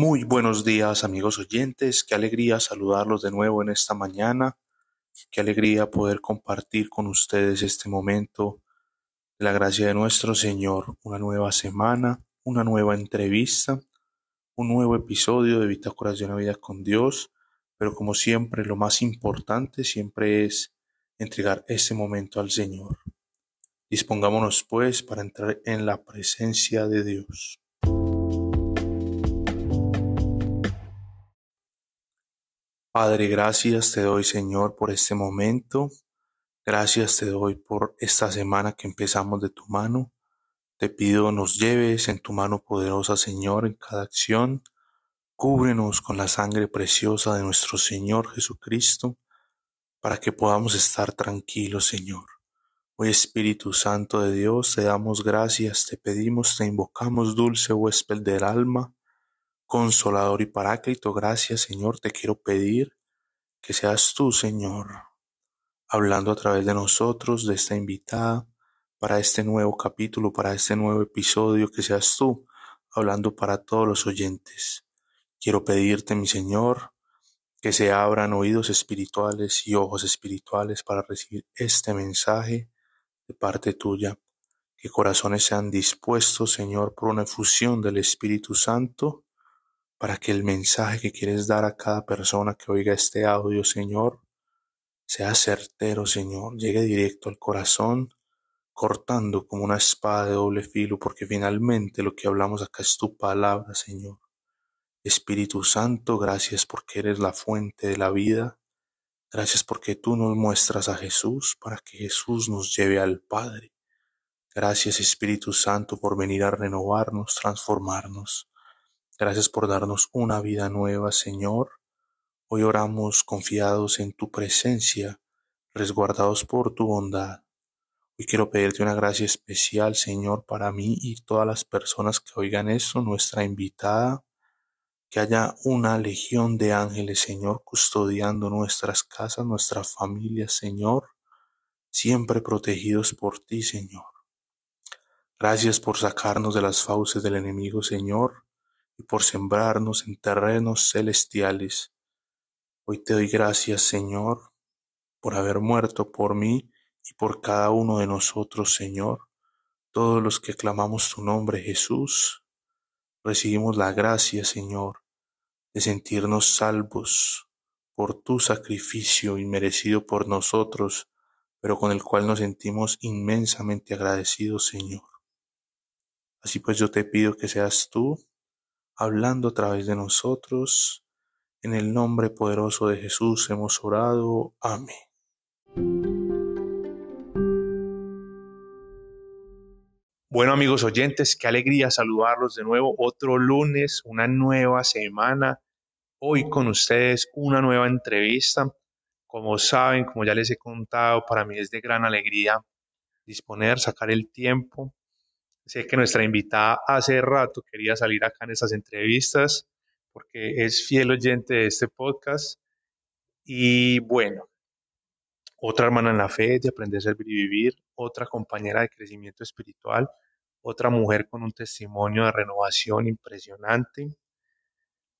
Muy buenos días amigos oyentes, qué alegría saludarlos de nuevo en esta mañana, qué alegría poder compartir con ustedes este momento de la gracia de nuestro Señor, una nueva semana, una nueva entrevista, un nuevo episodio de Bitácoras de una vida con Dios, pero como siempre lo más importante siempre es entregar este momento al Señor. Dispongámonos pues para entrar en la presencia de Dios. Padre, gracias te doy Señor por este momento. Gracias te doy por esta semana que empezamos de tu mano. Te pido nos lleves en tu mano poderosa Señor en cada acción. Cúbrenos con la sangre preciosa de nuestro Señor Jesucristo para que podamos estar tranquilos Señor. Hoy Espíritu Santo de Dios, te damos gracias, te pedimos, te invocamos, dulce huésped del alma Consolador y Paráclito, gracias Señor, te quiero pedir que seas tú, Señor, hablando a través de nosotros, de esta invitada, para este nuevo capítulo, para este nuevo episodio, que seas tú, hablando para todos los oyentes. Quiero pedirte, mi Señor, que se abran oídos espirituales y ojos espirituales para recibir este mensaje de parte tuya. Que corazones sean dispuestos, Señor, por una efusión del Espíritu Santo para que el mensaje que quieres dar a cada persona que oiga este audio, Señor, sea certero, Señor, llegue directo al corazón, cortando como una espada de doble filo, porque finalmente lo que hablamos acá es tu palabra, Señor. Espíritu Santo, gracias porque eres la fuente de la vida. Gracias porque tú nos muestras a Jesús para que Jesús nos lleve al Padre. Gracias Espíritu Santo por venir a renovarnos, transformarnos. Gracias por darnos una vida nueva, Señor. Hoy oramos confiados en tu presencia, resguardados por tu bondad. Hoy quiero pedirte una gracia especial, Señor, para mí y todas las personas que oigan eso, nuestra invitada, que haya una legión de ángeles, Señor, custodiando nuestras casas, nuestras familias, Señor, siempre protegidos por ti, Señor. Gracias por sacarnos de las fauces del enemigo, Señor y por sembrarnos en terrenos celestiales. Hoy te doy gracias, Señor, por haber muerto por mí y por cada uno de nosotros, Señor. Todos los que clamamos tu nombre, Jesús, recibimos la gracia, Señor, de sentirnos salvos por tu sacrificio inmerecido por nosotros, pero con el cual nos sentimos inmensamente agradecidos, Señor. Así pues yo te pido que seas tú hablando a través de nosotros. En el nombre poderoso de Jesús hemos orado. Amén. Bueno amigos oyentes, qué alegría saludarlos de nuevo. Otro lunes, una nueva semana. Hoy con ustedes una nueva entrevista. Como saben, como ya les he contado, para mí es de gran alegría disponer, sacar el tiempo Sé que nuestra invitada hace rato quería salir acá en estas entrevistas porque es fiel oyente de este podcast. Y bueno, otra hermana en la fe de aprender a servir y vivir, otra compañera de crecimiento espiritual, otra mujer con un testimonio de renovación impresionante.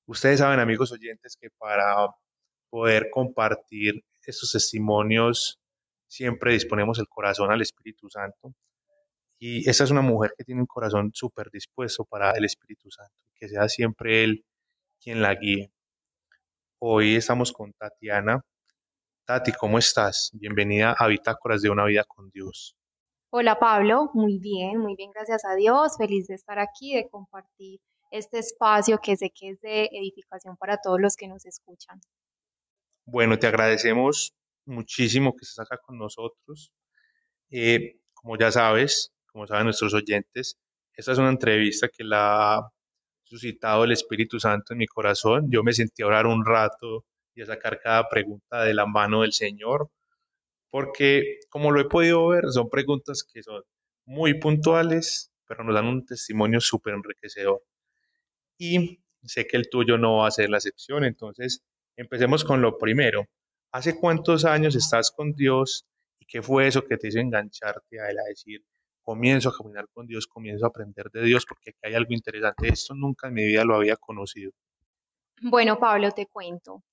Ustedes saben, amigos oyentes, que para poder compartir estos testimonios siempre disponemos el corazón al Espíritu Santo y esa es una mujer que tiene un corazón súper dispuesto para el Espíritu Santo, que sea siempre Él quien la guíe. Hoy estamos con Tatiana. Tati, ¿cómo estás? Bienvenida a Bitácoras de una vida con Dios. Hola Pablo, muy bien, muy bien, gracias a Dios. Feliz de estar aquí, de compartir este espacio que sé que es de edificación para todos los que nos escuchan. Bueno, te agradecemos muchísimo que estés acá con nosotros. Eh, como ya sabes, como saben nuestros oyentes, esta es una entrevista que la ha suscitado el Espíritu Santo en mi corazón. Yo me sentí a orar un rato y a sacar cada pregunta de la mano del Señor, porque como lo he podido ver, son preguntas que son muy puntuales, pero nos dan un testimonio súper enriquecedor. Y sé que el tuyo no va a ser la excepción, entonces empecemos con lo primero. ¿Hace cuántos años estás con Dios y qué fue eso que te hizo engancharte a Él a decir, comienzo a caminar con Dios, comienzo a aprender de Dios, porque aquí hay algo interesante. Esto nunca en mi vida lo había conocido. Bueno, Pablo, te cuento.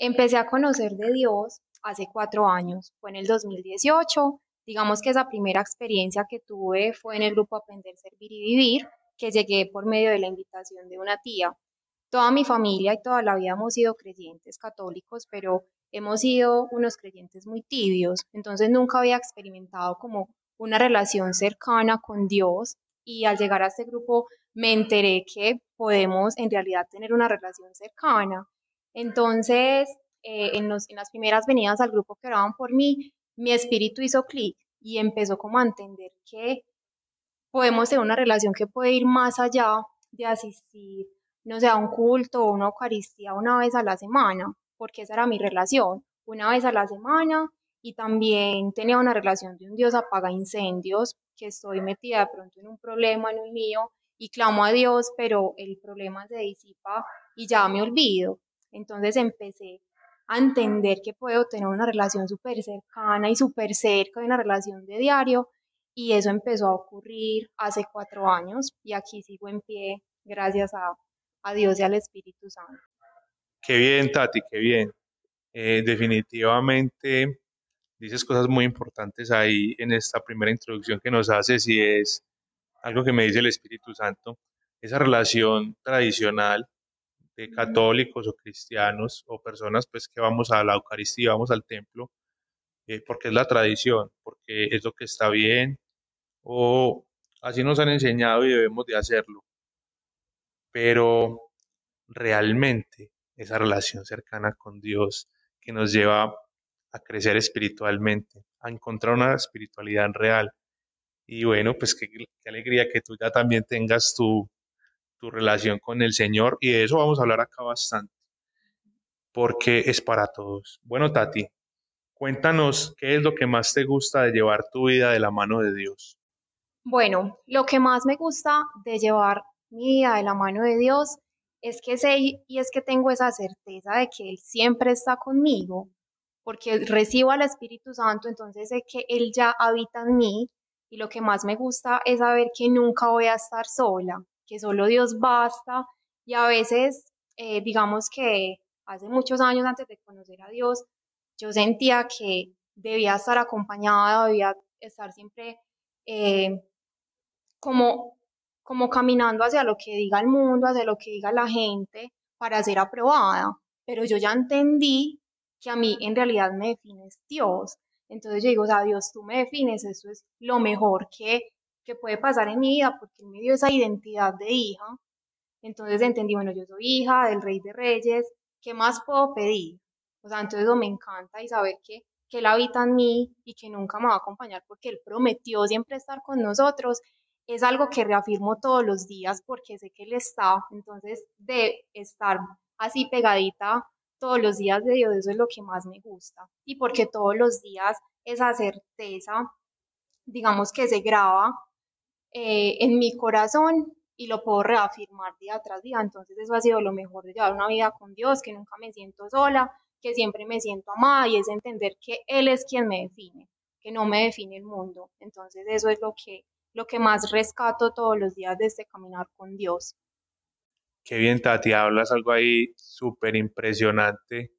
Empecé a conocer de Dios hace cuatro años, fue en el 2018. Digamos que esa primera experiencia que tuve fue en el grupo Aprender, Servir y Vivir, que llegué por medio de la invitación de una tía. Toda mi familia y toda la vida hemos sido creyentes católicos, pero hemos sido unos creyentes muy tibios, entonces nunca había experimentado como una relación cercana con Dios y al llegar a este grupo me enteré que podemos en realidad tener una relación cercana. Entonces, eh, en, en las primeras venidas al grupo que oraban por mí, mi espíritu hizo clic y empezó como a entender que podemos tener una relación que puede ir más allá de asistir, no sé, a un culto o una Eucaristía una vez a la semana, porque esa era mi relación, una vez a la semana y también tenía una relación de un Dios apaga incendios, que estoy metida de pronto en un problema, en un mío, y clamo a Dios, pero el problema se disipa y ya me olvido. Entonces empecé a entender que puedo tener una relación súper cercana y súper cerca de una relación de diario, y eso empezó a ocurrir hace cuatro años, y aquí sigo en pie gracias a, a Dios y al Espíritu Santo. Qué bien, Tati, qué bien. Eh, definitivamente dices cosas muy importantes ahí en esta primera introducción que nos haces y es algo que me dice el Espíritu Santo, esa relación tradicional de católicos o cristianos o personas pues que vamos a la Eucaristía, vamos al templo, eh, porque es la tradición, porque es lo que está bien o así nos han enseñado y debemos de hacerlo. Pero realmente esa relación cercana con Dios que nos lleva a crecer espiritualmente, a encontrar una espiritualidad real. Y bueno, pues qué, alegría que tú ya también tengas tu, tu relación con el Señor y de eso vamos a hablar acá bastante, porque es para todos. Bueno, Tati, cuéntanos qué es lo que más te gusta de llevar tu vida de la mano de Dios. Bueno, lo que más me gusta de llevar mi vida de la mano de Dios es que sé y es que tengo esa certeza de que Él siempre está conmigo, porque recibo al Espíritu Santo, entonces sé que Él ya habita en mí y lo que más me gusta es saber que nunca voy a estar sola, que solo Dios basta y a veces, eh, digamos que hace muchos años antes de conocer a Dios, yo sentía que debía estar acompañada, debía estar siempre eh, como como caminando hacia lo que diga el mundo, hacia lo que diga la gente, para ser aprobada. Pero yo ya entendí que a mí en realidad me defines Dios. Entonces yo digo, o sea, Dios, tú me defines, eso es lo mejor que, que puede pasar en mi vida, porque me dio esa identidad de hija. Entonces entendí, bueno, yo soy hija del Rey de Reyes, ¿qué más puedo pedir? O sea, entonces eso me encanta y saber que, que Él habita en mí y que nunca me va a acompañar porque Él prometió siempre estar con nosotros es algo que reafirmo todos los días porque sé que Él está, entonces de estar así pegadita todos los días de Dios, eso es lo que más me gusta. Y porque todos los días esa certeza, digamos que se graba eh, en mi corazón y lo puedo reafirmar día tras día. Entonces eso ha sido lo mejor de llevar una vida con Dios, que nunca me siento sola, que siempre me siento amada y es entender que Él es quien me define, que no me define el mundo. Entonces eso es lo que lo que más rescato todos los días de este caminar con Dios. Qué bien, Tati, hablas algo ahí súper impresionante.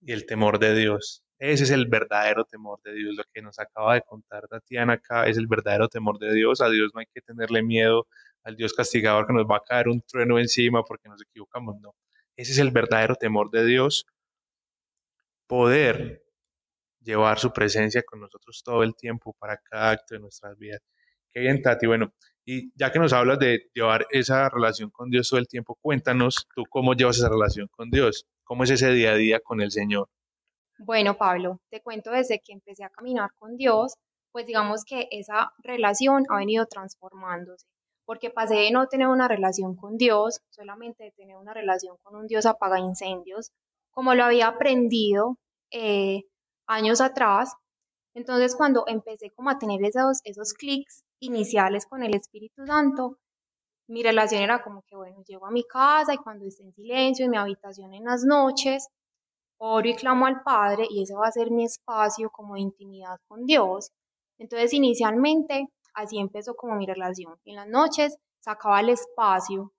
Y el temor de Dios. Ese es el verdadero temor de Dios. Lo que nos acaba de contar Tatiana acá es el verdadero temor de Dios. A Dios no hay que tenerle miedo, al Dios castigador que nos va a caer un trueno encima porque nos equivocamos. No. Ese es el verdadero temor de Dios. Poder llevar su presencia con nosotros todo el tiempo para cada acto de nuestras vidas. Qué bien, Tati. Bueno, y ya que nos hablas de llevar esa relación con Dios todo el tiempo, cuéntanos tú cómo llevas esa relación con Dios, cómo es ese día a día con el Señor. Bueno, Pablo, te cuento desde que empecé a caminar con Dios, pues digamos que esa relación ha venido transformándose, porque pasé de no tener una relación con Dios, solamente de tener una relación con un Dios apaga incendios, como lo había aprendido eh, años atrás. Entonces, cuando empecé como a tener esos, esos clics iniciales con el Espíritu Santo, mi relación era como que, bueno, llego a mi casa y cuando esté en silencio en mi habitación en las noches, oro y clamo al Padre y ese va a ser mi espacio como de intimidad con Dios. Entonces, inicialmente, así empezó como mi relación. En las noches sacaba el espacio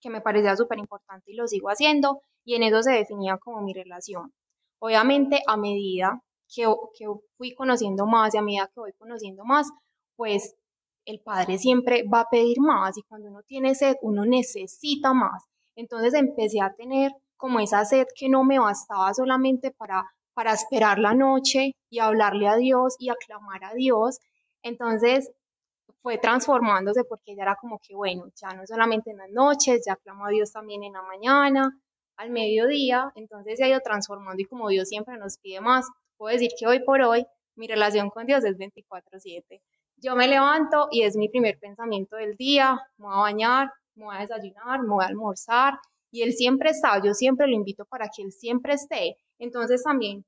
que me parecía súper importante y lo sigo haciendo, y en eso se definía como mi relación. Obviamente, a medida que, que fui conociendo más y a medida que voy conociendo más, pues el padre siempre va a pedir más y cuando uno tiene sed, uno necesita más. Entonces empecé a tener como esa sed que no me bastaba solamente para, para esperar la noche y hablarle a Dios y aclamar a Dios. Entonces fue transformándose porque ya era como que, bueno, ya no solamente en las noches, ya aclamo a Dios también en la mañana, al mediodía, entonces se ha ido transformando y como Dios siempre nos pide más, puedo decir que hoy por hoy mi relación con Dios es 24/7. Yo me levanto y es mi primer pensamiento del día, me voy a bañar, me voy a desayunar, me voy a almorzar y él siempre está, yo siempre lo invito para que él siempre esté. Entonces también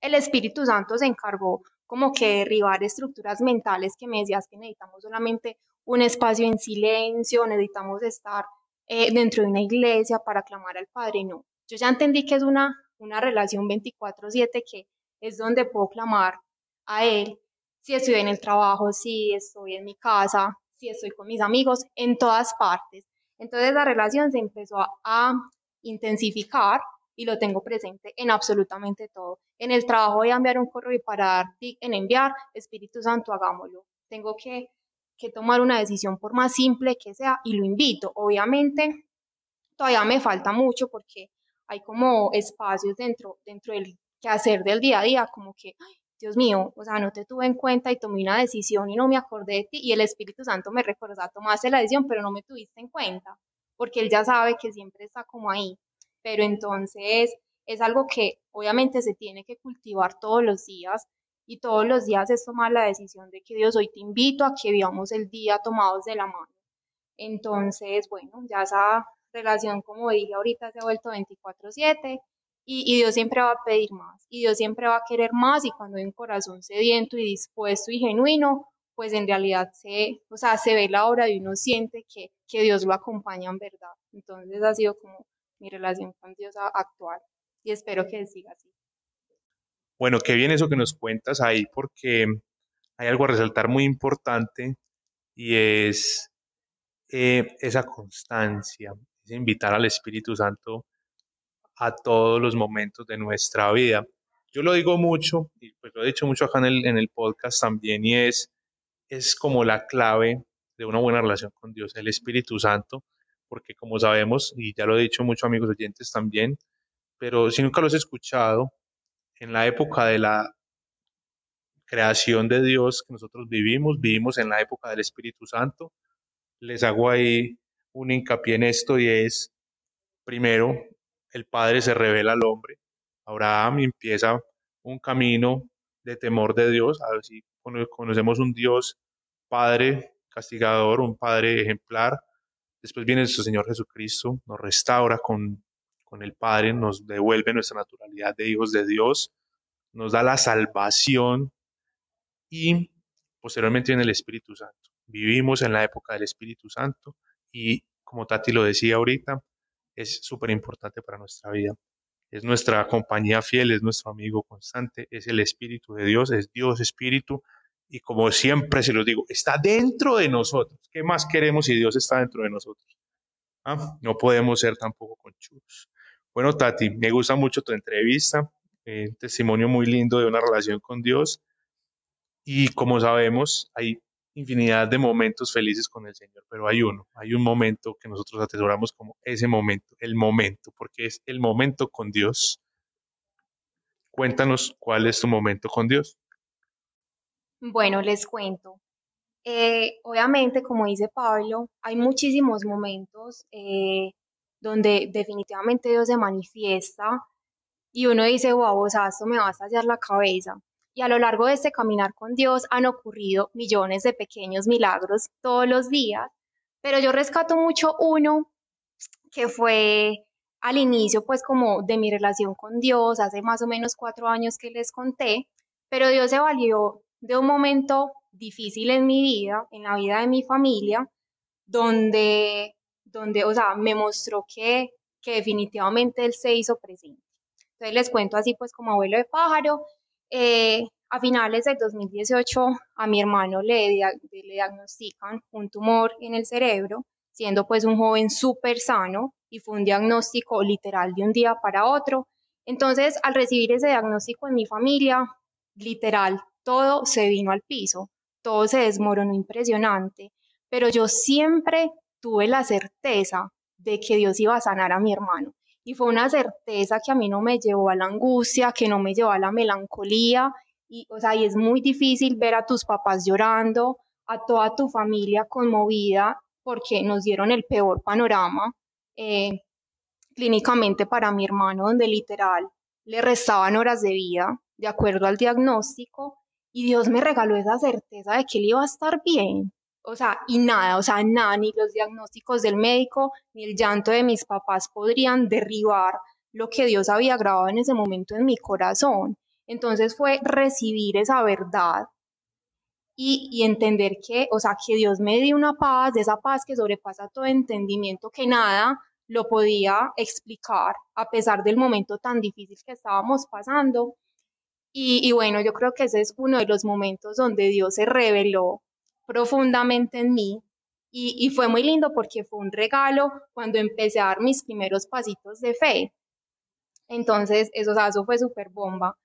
el Espíritu Santo se encargó como que derribar estructuras mentales que me decías que necesitamos solamente un espacio en silencio, necesitamos estar eh, dentro de una iglesia para clamar al Padre. No, yo ya entendí que es una, una relación 24/7 que es donde puedo clamar a Él si estoy en el trabajo, si estoy en mi casa, si estoy con mis amigos, en todas partes. Entonces la relación se empezó a, intensificar y lo tengo presente en absolutamente todo. En el trabajo voy a enviar un correo y para dar en enviar, Espíritu Santo, hagámoslo. Tengo que, que tomar una decisión por más simple que sea y lo invito. Obviamente, todavía me falta mucho porque hay como espacios dentro, dentro del quehacer del día a día, como que, Dios mío, o sea, no te tuve en cuenta y tomé una decisión y no me acordé de ti y el Espíritu Santo me recordó, tomaste la decisión, pero no me tuviste en cuenta, porque Él ya sabe que siempre está como ahí. Pero entonces es algo que obviamente se tiene que cultivar todos los días y todos los días es tomar la decisión de que Dios hoy te invito a que vivamos el día tomados de la mano. Entonces, bueno, ya esa relación, como dije ahorita, se ha vuelto 24/7 y, Dios siempre va a pedir más, y Dios siempre va a querer más, y cuando hay un corazón sediento y dispuesto y genuino, pues en realidad se, o sea, se ve la obra y uno siente que, que Dios lo acompaña en verdad. Entonces ha sido como mi relación con Dios actual, y espero que siga así. Bueno, qué bien eso que nos cuentas ahí, porque hay algo a resaltar muy importante, y es eh, esa constancia, es invitar al Espíritu Santo a todos los momentos de nuestra vida. Yo lo digo mucho, y pues lo he dicho mucho acá en el, en el podcast también, y es, es como la clave de una buena relación con Dios, el Espíritu Santo, porque como sabemos, y ya lo he dicho mucho amigos oyentes también, pero si nunca lo has escuchado, en la época de la creación de Dios que nosotros vivimos, vivimos en la época del Espíritu Santo. Les hago ahí un hincapié en esto y es, primero, el Padre se revela al hombre. Abraham empieza un camino de temor de Dios, a ver si conocemos un Dios Padre castigador, un Padre ejemplar. Después viene nuestro Señor Jesucristo, nos restaura con, con el Padre, nos devuelve nuestra naturalidad de hijos de Dios, nos da la salvación y posteriormente viene el Espíritu Santo. Vivimos en la época del Espíritu Santo y como Tati lo decía ahorita, es súper importante para nuestra vida. Es nuestra compañía fiel, es nuestro amigo constante, es el Espíritu de Dios, es Dios Espíritu. Y como siempre se los digo, está dentro de nosotros. ¿Qué más queremos si Dios está dentro de nosotros? ¿Ah? No podemos ser tampoco conchudos. Bueno, Tati, me gusta mucho tu entrevista, eh, un testimonio muy lindo de una relación con Dios. Y como sabemos, hay infinidad de momentos felices con el Señor, pero hay uno, hay un momento que nosotros atesoramos como ese momento, el momento, porque es el momento con Dios. Cuéntanos cuál es tu momento con Dios. Bueno, les cuento. Eh, obviamente, como dice Pablo, hay muchísimos momentos eh, donde definitivamente Dios se manifiesta y uno dice, wow, o sea, esto me va a estallar la cabeza y a lo largo de este caminar con Dios han ocurrido millones de pequeños milagros todos los días, pero yo rescato mucho uno que fue al inicio pues como de mi relación con Dios, hace más o menos cuatro años que les conté, pero Dios se valió de un momento difícil en mi vida, en la vida de mi familia, donde, donde o sea, me mostró que, que definitivamente Él se hizo presente. Entonces les cuento así pues como abuelo de pájaro, eh, a finales del 2018 a mi hermano le, le diagnostican un tumor en el cerebro siendo pues un joven súper sano y fue un diagnóstico literal de un día para otro. Entonces, al recibir ese diagnóstico en mi familia, literal, todo se vino al piso, todo se desmoronó impresionante, pero yo siempre tuve la certeza de que Dios iba a sanar a mi hermano. Y fue una certeza que a mí no me llevó a la angustia, que no me llevó a la melancolía. Y, o sea, y es muy difícil ver a tus papás llorando, a toda tu familia conmovida porque nos dieron el peor panorama eh, clínicamente para mi hermano, donde literal le restaban horas de vida de acuerdo al diagnóstico y Dios me regaló esa certeza de que él iba a estar bien. O sea, y nada, o sea, nada, ni los diagnósticos del médico, ni el llanto de mis papás podrían derribar lo que Dios había grabado en ese momento en mi corazón. Entonces fue recibir esa verdad y, y, entender que, o sea, que Dios me dio una paz, esa paz que sobrepasa todo entendimiento, que nada lo podía explicar a pesar del momento tan difícil que estábamos pasando. Y, y bueno, yo creo que ese es uno de los momentos donde Dios se reveló profundamente en mí y, fue muy lindo porque fue un regalo cuando empecé a dar mis primeros pasitos de fe. Entonces, eso, eso fue súper bomba.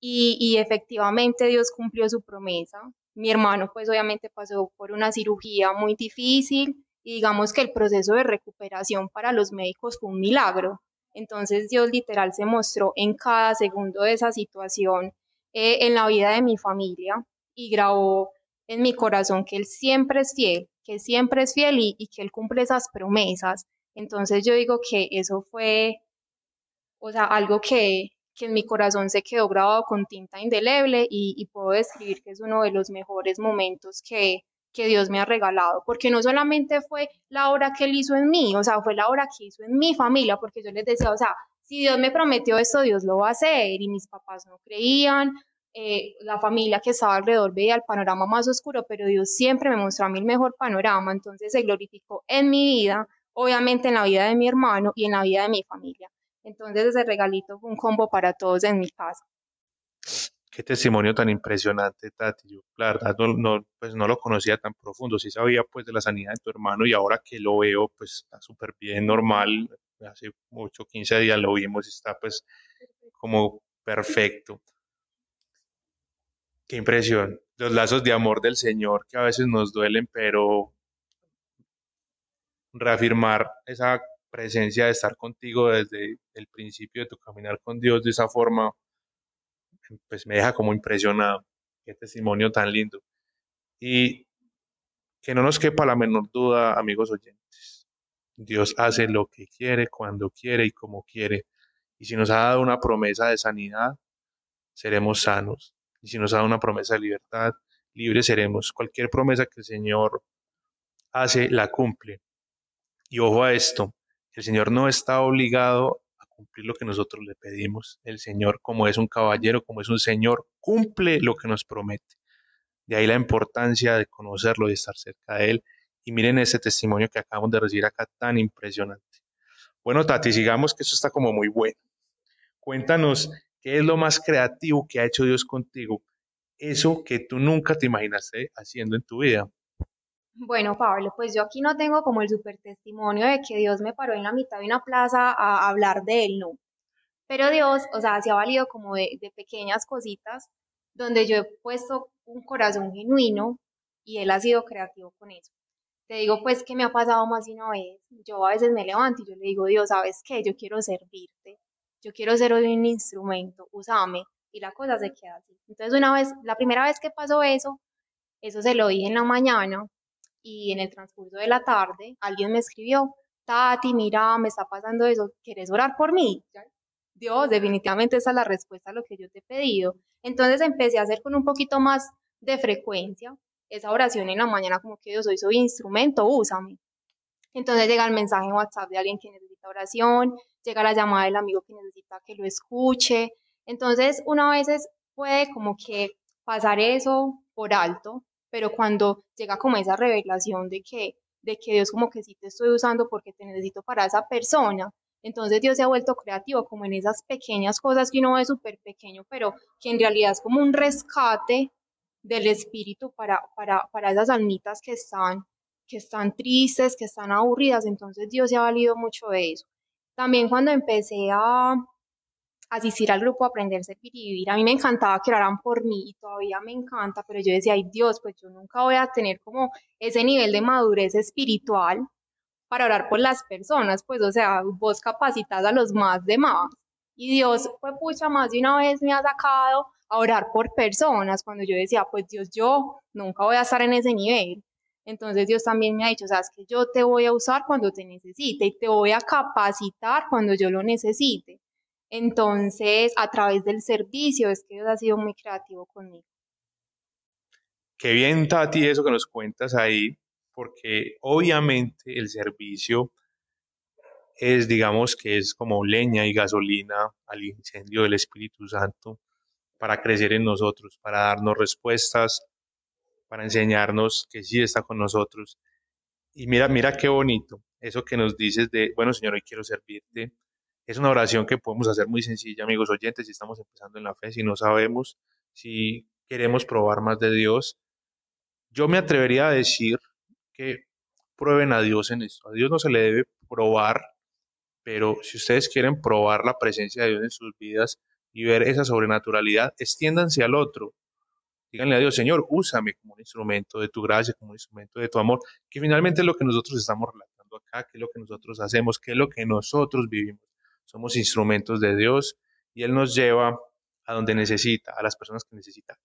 Y, y, efectivamente Dios cumplió su promesa. Mi hermano, pues obviamente pasó por una cirugía muy difícil y digamos que el proceso de recuperación para los médicos fue un milagro. Entonces Dios literal se mostró en cada segundo de esa situación eh, en la vida de mi familia y grabó en mi corazón que Él siempre es fiel, que siempre es fiel y, que Él cumple esas promesas. Entonces yo digo que eso fue, o sea, algo que, que en mi corazón se quedó grabado con tinta indeleble y, y puedo describir que es uno de los mejores momentos que, que Dios me ha regalado, porque no solamente fue la obra que Él hizo en mí, o sea, fue la obra que hizo en mi familia, porque yo les decía, o sea, si Dios me prometió esto, Dios lo va a hacer, y mis papás no creían, eh, la familia que estaba alrededor veía el panorama más oscuro, pero Dios siempre me mostró a mí el mejor panorama, entonces se glorificó en mi vida, obviamente en la vida de mi hermano y en la vida de mi familia. Entonces ese regalito fue un combo para todos en mi casa. Qué testimonio tan impresionante, Tati. Yo, la verdad, no, pues no lo conocía tan profundo. Sí sabía, pues, de la sanidad de tu hermano y ahora que lo veo, pues, está súper bien, normal. Hace 8, 15 días lo vimos y está, pues, como perfecto. Qué impresión. Los lazos de amor del Señor que a veces nos duelen, pero reafirmar esa presencia de estar contigo desde el principio de tu caminar con Dios de esa forma, pues me deja como impresionado. Qué testimonio tan lindo. Y que no nos quepa la menor duda, amigos oyentes. Dios hace lo que quiere, cuando quiere y como quiere. Y si nos ha dado una promesa de sanidad, seremos sanos y si nos da una promesa de libertad, libres seremos. Cualquier promesa que el Señor hace, la cumple. Y ojo a esto, el Señor no está obligado a cumplir lo que nosotros le pedimos. El Señor, como es un caballero, como es un Señor, cumple lo que nos promete. De ahí la importancia de conocerlo, y estar cerca de Él. Y miren ese testimonio que acabamos de recibir acá tan impresionante. Bueno, Tati, sigamos que eso está como muy bueno. Cuéntanos ¿Qué es lo más creativo que ha hecho Dios contigo? Eso que tú nunca te imaginaste haciendo en tu vida. Bueno, Pablo, pues yo aquí no tengo como el super testimonio de que Dios me paró en la mitad de una plaza a hablar de él, no. Pero Dios, o sea, se ha valido como de, de pequeñas cositas donde yo he puesto un corazón genuino y Él ha sido creativo con eso. Te digo pues que me ha pasado más de una vez. Yo a veces me levanto y yo le digo, Dios, ¿sabes qué? Yo quiero servirte yo quiero ser hoy un instrumento, úsame, y la cosa se queda así. Entonces una vez, la primera vez que pasó eso, eso se lo dije en la mañana y en el transcurso de la tarde alguien me escribió, Tati, mira, me está pasando eso, ¿quieres orar por mí? Dios, definitivamente esa es la respuesta a lo que yo te he pedido. Entonces empecé a hacer con un poquito más de frecuencia esa oración en la mañana como que Dios, hoy soy instrumento, úsame. Entonces llega el mensaje en WhatsApp de alguien que necesita oración, llega la llamada del amigo que necesita que lo escuche. Entonces, una veces puede como que pasar eso por alto, pero cuando llega como esa revelación de que, de que Dios como que sí te estoy usando porque te necesito para esa persona, entonces Dios se ha vuelto creativo como en esas pequeñas cosas que uno ve súper pequeño, pero que en realidad es como un rescate del espíritu para, para, para esas almitas que están que están tristes, que están aburridas, entonces Dios se ha valido mucho de eso. También cuando empecé a asistir al grupo Aprender, Servir y Vivir, a mí me encantaba que oraran por mí y todavía me encanta, pero yo decía, ay Dios, pues yo nunca voy a tener como ese nivel de madurez espiritual para orar por las personas, pues o sea, vos capacitas a los más demás. Y Dios, pues pucha, más de una vez me ha sacado a orar por personas, cuando yo decía, pues Dios, yo nunca voy a estar en ese nivel. Entonces Dios también me ha dicho, sabes que yo te voy a usar cuando te necesite y te voy a capacitar cuando yo lo necesite. Entonces, a través del servicio es que Dios ha sido muy creativo conmigo. Qué bien, Tati, eso que nos cuentas ahí, porque obviamente el servicio es, digamos, que es como leña y gasolina al incendio del Espíritu Santo para crecer en nosotros, para darnos respuestas para enseñarnos que sí está con nosotros. Y mira, mira qué bonito, eso que nos dices de, bueno Señor, hoy quiero servirte. Es una oración que podemos hacer muy sencilla, amigos oyentes, si estamos empezando en la fe, si no sabemos, si queremos probar más de Dios. Yo me atrevería a decir que prueben a Dios en esto. A Dios no se le debe probar, pero si ustedes quieren probar la presencia de Dios en sus vidas y ver esa sobrenaturalidad, extiéndanse al otro. Díganle a Dios, Señor, úsame como un instrumento de tu gracia, como un instrumento de tu amor, que finalmente es lo que nosotros estamos relatando acá, que es lo que nosotros hacemos, que es lo que nosotros vivimos. Somos instrumentos de Dios y Él nos lleva a donde necesita, a las personas que necesitan.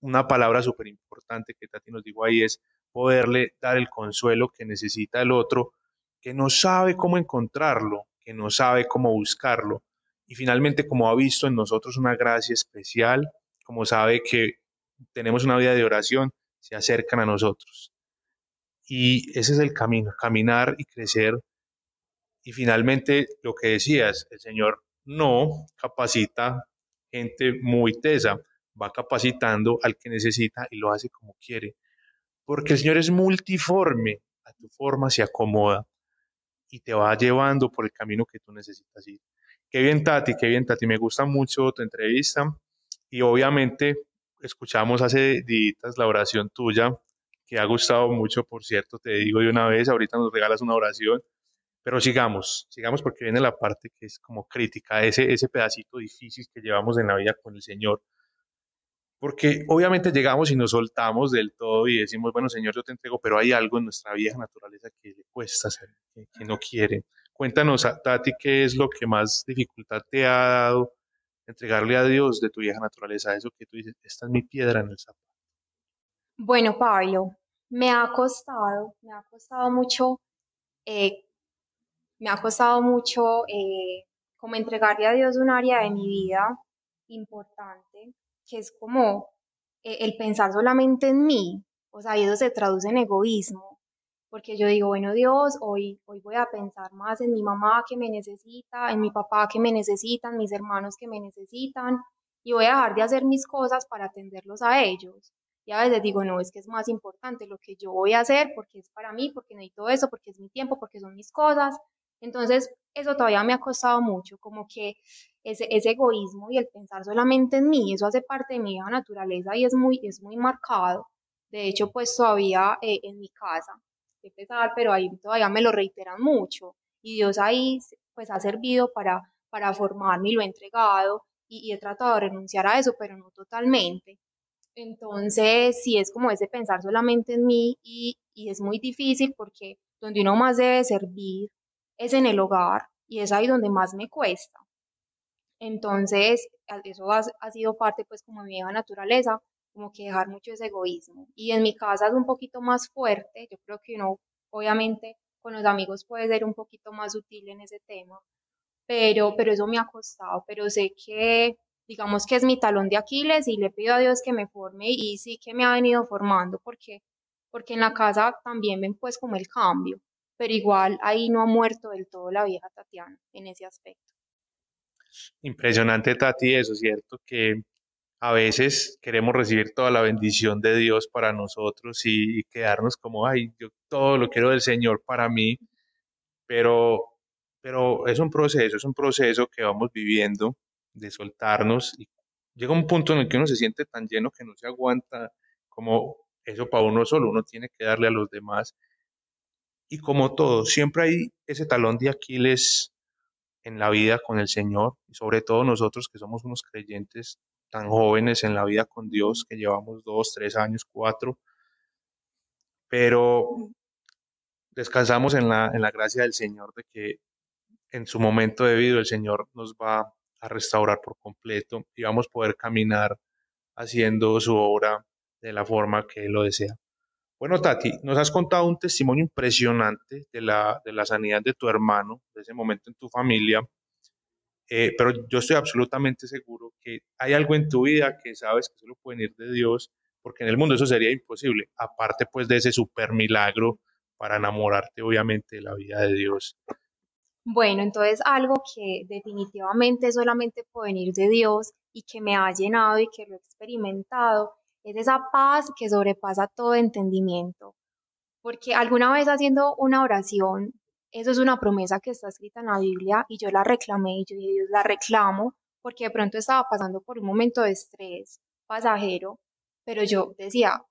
Una palabra súper importante que Tati nos dijo ahí es poderle dar el consuelo que necesita el otro, que no sabe cómo encontrarlo, que no sabe cómo buscarlo. Y finalmente, como ha visto en nosotros una gracia especial, como sabe que tenemos una vida de oración, se acercan a nosotros. Y ese es el camino, caminar y crecer. Y finalmente, lo que decías, el Señor no capacita gente muy tesa, va capacitando al que necesita y lo hace como quiere. Porque el Señor es multiforme, a tu forma se acomoda y te va llevando por el camino que tú necesitas ir. Qué bien, Tati, qué bien, Tati. Me gusta mucho tu entrevista y obviamente escuchamos hace días la oración tuya, que ha gustado mucho, por cierto, te digo de una vez, ahorita nos regalas una oración, pero sigamos, sigamos porque viene la parte que es como crítica, ese, ese pedacito difícil que llevamos en la vida con el Señor. Porque obviamente llegamos y nos soltamos del todo y decimos, bueno, Señor, yo te entrego, pero hay algo en nuestra vieja naturaleza que le cuesta hacer, que, que no quiere. Cuéntanos, Tati, qué es lo que más dificultad te ha dado entregarle a Dios de tu vieja naturaleza, eso que tú dices, esta es mi piedra en el zapato. Bueno, Pablo, me ha costado, me ha costado mucho, eh, me ha costado mucho eh, como entregarle a Dios un área de mi vida importante, que es como eh, el pensar solamente en mí, o sea, eso se traduce en egoísmo, porque yo digo, bueno Dios, hoy, hoy voy a pensar más en mi mamá que me necesita, en mi papá que me necesitan, mis hermanos que me necesitan, y voy a dejar de hacer mis cosas para atenderlos a ellos. Y a veces digo, no, es que es más importante lo que yo voy a hacer porque es para mí, porque necesito eso, porque es mi tiempo, porque son mis cosas. Entonces, eso todavía me ha costado mucho, como que ese, ese egoísmo y el pensar solamente en mí, eso hace parte de mi naturaleza y es muy, es muy marcado. De hecho, pues todavía eh, en mi casa pesar, pero ahí todavía me lo reiteran mucho. Y Dios ahí pues ha servido para, para formarme y lo he entregado y, he tratado de renunciar a eso, pero no totalmente. Entonces, sí es como ese pensar solamente en mí y, y es muy difícil porque donde uno más debe servir es en el hogar y es ahí donde más me cuesta. Entonces, eso ha, ha sido parte pues como de mi vieja naturaleza, como que dejar mucho ese egoísmo. Y en mi casa es un poquito más fuerte, yo creo que uno obviamente con los amigos puede ser un poquito más sutil en ese tema, pero, pero eso me ha costado, pero sé que digamos que es mi talón de Aquiles y le pido a Dios que me forme y sí que me ha venido formando porque, porque en la casa también ven pues como el cambio, pero igual ahí no ha muerto del todo la vieja Tatiana en ese aspecto. Impresionante Tati, eso es cierto que a veces queremos recibir toda la bendición de Dios para nosotros y, quedarnos como, ay, yo todo lo quiero del Señor para mí, pero, pero es un proceso, es un proceso que vamos viviendo de soltarnos y llega un punto en el que uno se siente tan lleno que no se aguanta, como eso para uno solo, uno tiene que darle a los demás. Y como todo, siempre hay ese talón de Aquiles en la vida con el Señor, y sobre todo nosotros que somos unos creyentes tan jóvenes en la vida con Dios, que llevamos dos, tres años, cuatro, pero descansamos en la, en la gracia del Señor de que en su momento debido el Señor nos va a restaurar por completo y vamos a poder caminar haciendo su obra de la forma que Él lo desea. Bueno, Tati, nos has contado un testimonio impresionante de la, de la sanidad de tu hermano, de ese momento en tu familia, eh, pero yo estoy absolutamente seguro que hay algo en tu vida que sabes que solo puede ir de Dios, porque en el mundo eso sería imposible, aparte pues de ese super milagro para enamorarte obviamente de la vida de Dios. Bueno, entonces algo que definitivamente solamente puede venir de Dios y que me ha llenado y que lo he experimentado es esa paz que sobrepasa todo entendimiento. Porque alguna vez haciendo una oración, eso es una promesa que está escrita en la Biblia y yo la reclamé y yo Dios la reclamo porque de pronto estaba pasando por un momento de estrés pasajero, pero yo decía,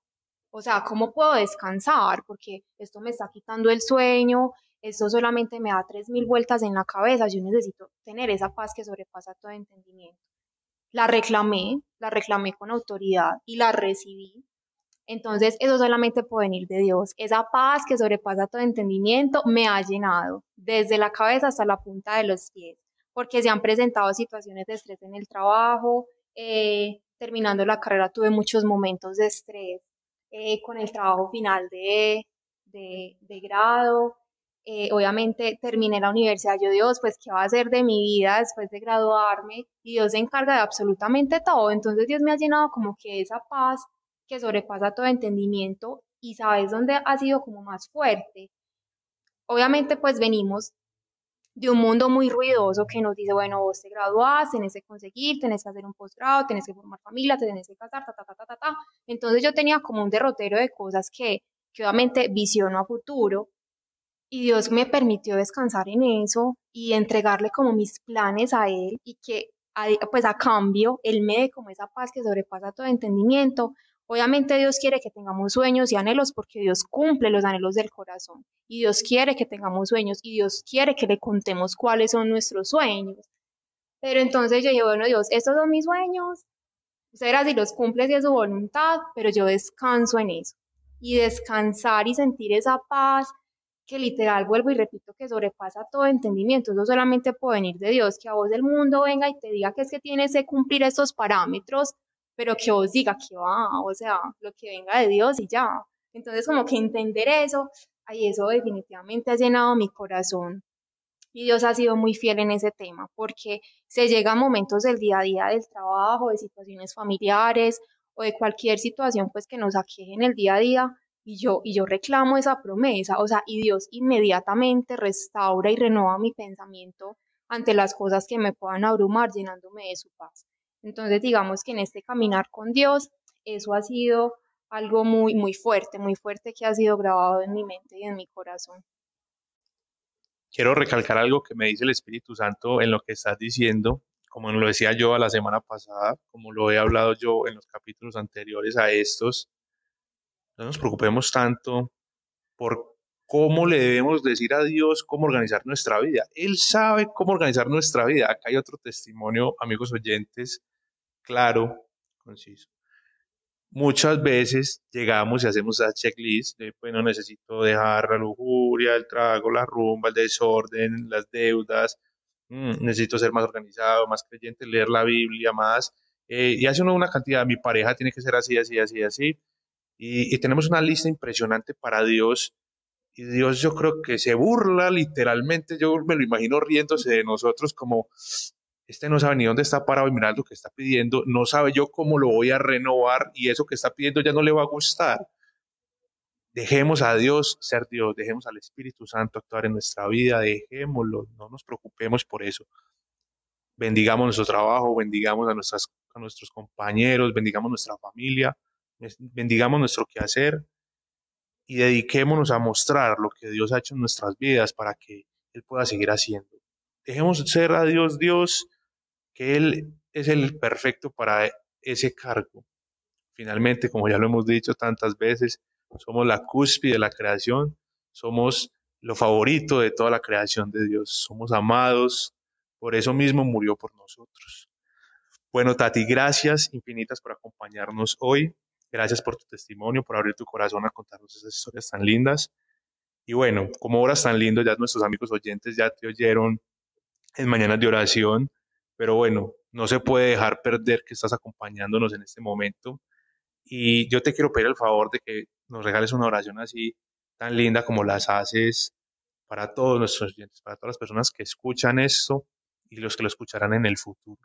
o sea, ¿cómo puedo descansar? Porque esto me está quitando el sueño, esto solamente me da tres mil vueltas en la cabeza, yo necesito tener esa paz que sobrepasa todo entendimiento. La reclamé, la reclamé con autoridad y la recibí. Entonces, eso solamente puede venir de Dios. Esa paz que sobrepasa todo entendimiento me ha llenado, desde la cabeza hasta la punta de los pies, porque se han presentado situaciones de estrés en el trabajo. Eh, terminando la carrera tuve muchos momentos de estrés eh, con el trabajo final de, de, grado, eh, obviamente terminé la universidad, yo Dios, pues qué va a hacer de mi vida después de graduarme y Dios se encarga de absolutamente todo, entonces Dios me ha llenado como que esa paz que sobrepasa todo entendimiento y sabes dónde ha sido como más fuerte. Obviamente pues venimos de un mundo muy ruidoso que nos dice, bueno, vos te graduás, tenés que conseguir, tenés que hacer un posgrado, tenés que formar familia, tenés que casar, ta, ta, ta, ta, ta, ta. Entonces yo tenía como un derrotero de cosas que, que obviamente visiono a futuro y Dios me permitió descansar en eso y entregarle como mis planes a Él y que pues a cambio Él me dé como esa paz que sobrepasa todo entendimiento. Obviamente Dios quiere que tengamos sueños y anhelos porque Dios cumple los anhelos del corazón y Dios quiere que tengamos sueños y Dios quiere que le contemos cuáles son nuestros sueños. Pero entonces yo digo, bueno Dios, estos son mis sueños, será si los cumples y es su voluntad, pero yo descanso en eso. Y descansar y sentir esa paz que literal, vuelvo y repito, que sobrepasa todo entendimiento. Eso solamente puede venir de Dios, que a vos del mundo venga y te diga que es que tienes que cumplir estos parámetros, pero que vos diga que va, o sea, lo que venga de Dios y ya. Entonces, como que entender eso, ahí eso definitivamente ha llenado mi corazón. Y Dios ha sido muy fiel en ese tema, porque se llega a momentos del día a día del trabajo, de situaciones familiares o de cualquier situación pues que nos aqueje en el día a día, y yo, y yo reclamo esa promesa, o sea, y Dios inmediatamente restaura y renueva mi pensamiento ante las cosas que me puedan abrumar, llenándome de su paz. Entonces, digamos que en este caminar con Dios, eso ha sido algo muy, muy fuerte, muy fuerte que ha sido grabado en mi mente y en mi corazón. Quiero recalcar algo que me dice el Espíritu Santo en lo que estás diciendo, como lo decía yo a la semana pasada, como lo he hablado yo en los capítulos anteriores a estos, no nos preocupemos tanto por cómo le debemos decir a Dios cómo organizar nuestra vida. Él sabe cómo organizar nuestra vida. Acá hay otro testimonio, amigos oyentes, claro, conciso. Muchas veces llegamos y hacemos esa checklist de, bueno, necesito dejar la lujuria, el trago, la rumba, el desorden, las deudas, mm, necesito ser más organizado, más creyente, leer la Biblia más. Eh, y hace uno una cantidad, mi pareja tiene que ser así, así, así, así y, tenemos una lista impresionante para Dios. Y Dios yo creo que se burla literalmente, yo me lo imagino riéndose de nosotros como, este no sabe ni dónde está parado y mira lo que está pidiendo, no sabe yo cómo lo voy a renovar y eso que está pidiendo ya no le va a gustar. Dejemos a Dios ser Dios, dejemos al Espíritu Santo actuar en nuestra vida, dejémoslo, no nos preocupemos por eso. Bendigamos nuestro trabajo, bendigamos a, a nuestros compañeros, bendigamos nuestra familia, bendigamos nuestro quehacer y dediquémonos a mostrar lo que Dios ha hecho en nuestras vidas para que Él pueda seguir haciendo. Dejemos ser a Dios Dios, que Él es el perfecto para ese cargo. Finalmente, como ya lo hemos dicho tantas veces, somos la cúspide de la creación, somos lo favorito de toda la creación de Dios, somos amados, por eso mismo murió por nosotros. Bueno, Tati, gracias infinitas por acompañarnos hoy. Gracias por tu testimonio, por abrir tu corazón a contarnos esas historias tan lindas. Y bueno, como horas tan lindo, ya nuestros amigos oyentes ya te oyeron en Mañanas de Oración, pero bueno, no se puede dejar perder que estás acompañándonos en este momento. Y yo te quiero pedir el favor de que nos regales una oración así tan linda como las haces para todos nuestros oyentes, para todas las personas que escuchan esto y los que lo escucharán en el futuro.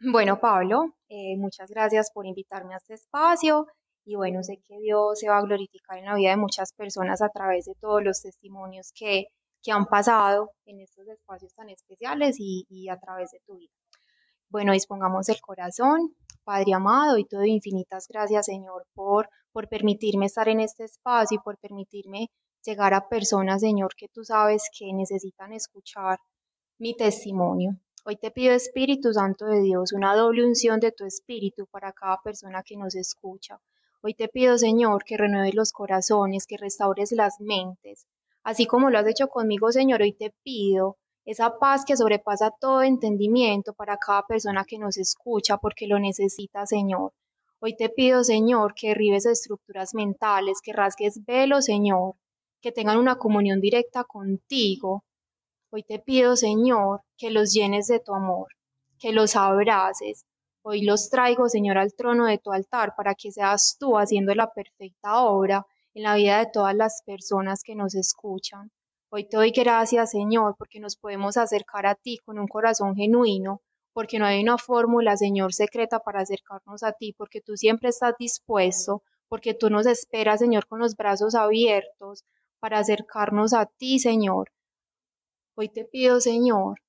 Bueno, Pablo, eh, muchas gracias por invitarme a este espacio y bueno, sé que Dios se va a glorificar en la vida de muchas personas a través de todos los testimonios que, que han pasado en estos espacios tan especiales y, a través de tu vida. Bueno, dispongamos el corazón, Padre amado, y todo infinitas gracias, Señor, por, por permitirme estar en este espacio y por permitirme llegar a personas, Señor, que tú sabes que necesitan escuchar mi testimonio. Hoy te pido, Espíritu Santo de Dios, una doble unción de tu Espíritu para cada persona que nos escucha. Hoy te pido, Señor, que renueves los corazones, que restaures las mentes. Así como lo has hecho conmigo, Señor, hoy te pido esa paz que sobrepasa todo entendimiento para cada persona que nos escucha, porque lo necesita, Señor. Hoy te pido, Señor, que derribes estructuras mentales, que rasgues velos, Señor, que tengan una comunión directa contigo. Hoy te pido, Señor, que los llenes de tu amor, que los abraces, Hoy los traigo, Señor, al trono de tu altar para que seas tú haciendo la perfecta obra en la vida de todas las personas que nos escuchan. Hoy te doy gracias, Señor, porque nos podemos acercar a ti con un corazón genuino, porque no hay una fórmula, Señor, secreta para acercarnos a ti, porque tú siempre estás dispuesto, porque tú nos esperas, Señor, con los brazos abiertos para acercarnos a ti, Señor. Hoy te pido, Señor,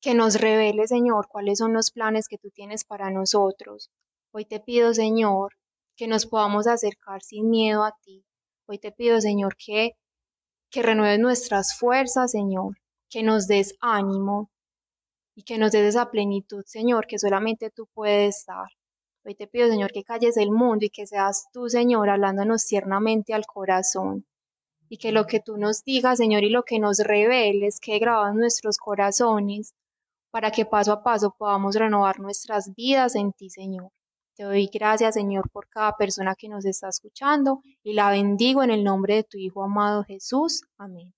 que nos revele, Señor, cuáles son los planes que tú tienes para nosotros. Hoy te pido, Señor, que nos podamos acercar sin miedo a ti. Hoy te pido, Señor, que, que renueves nuestras fuerzas, Señor, que nos des ánimo y que nos des esa plenitud, Señor, que solamente tú puedes dar. Hoy te pido, Señor, que calles el mundo y que seas tú, Señor, hablándonos tiernamente al corazón. Y que lo que tú nos digas, Señor, y lo que nos reveles, que grabado en nuestros corazones, para que paso a paso podamos renovar nuestras vidas en ti, Señor. Te doy gracias, Señor, por cada persona que nos está escuchando y la bendigo en el nombre de tu Hijo amado Jesús. Amén.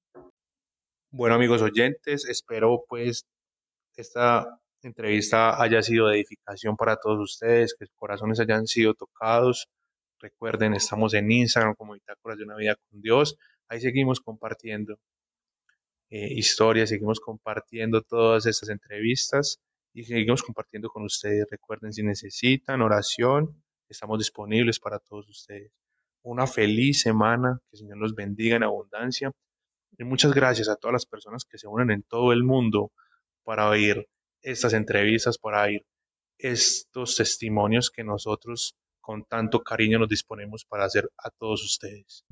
Bueno, amigos oyentes, espero pues esta entrevista haya sido de edificación para todos ustedes, que sus corazones hayan sido tocados. Recuerden, estamos en Instagram como Bitácoras de una vida con Dios. Ahí seguimos compartiendo eh, historias, seguimos compartiendo todas estas entrevistas y seguimos compartiendo con ustedes. Recuerden, si necesitan oración, estamos disponibles para todos ustedes. Una feliz semana, que el Señor los bendiga en abundancia. Y muchas gracias a todas las personas que se unen en todo el mundo para oír estas entrevistas, para oír estos testimonios que nosotros con tanto cariño nos disponemos para hacer a todos ustedes.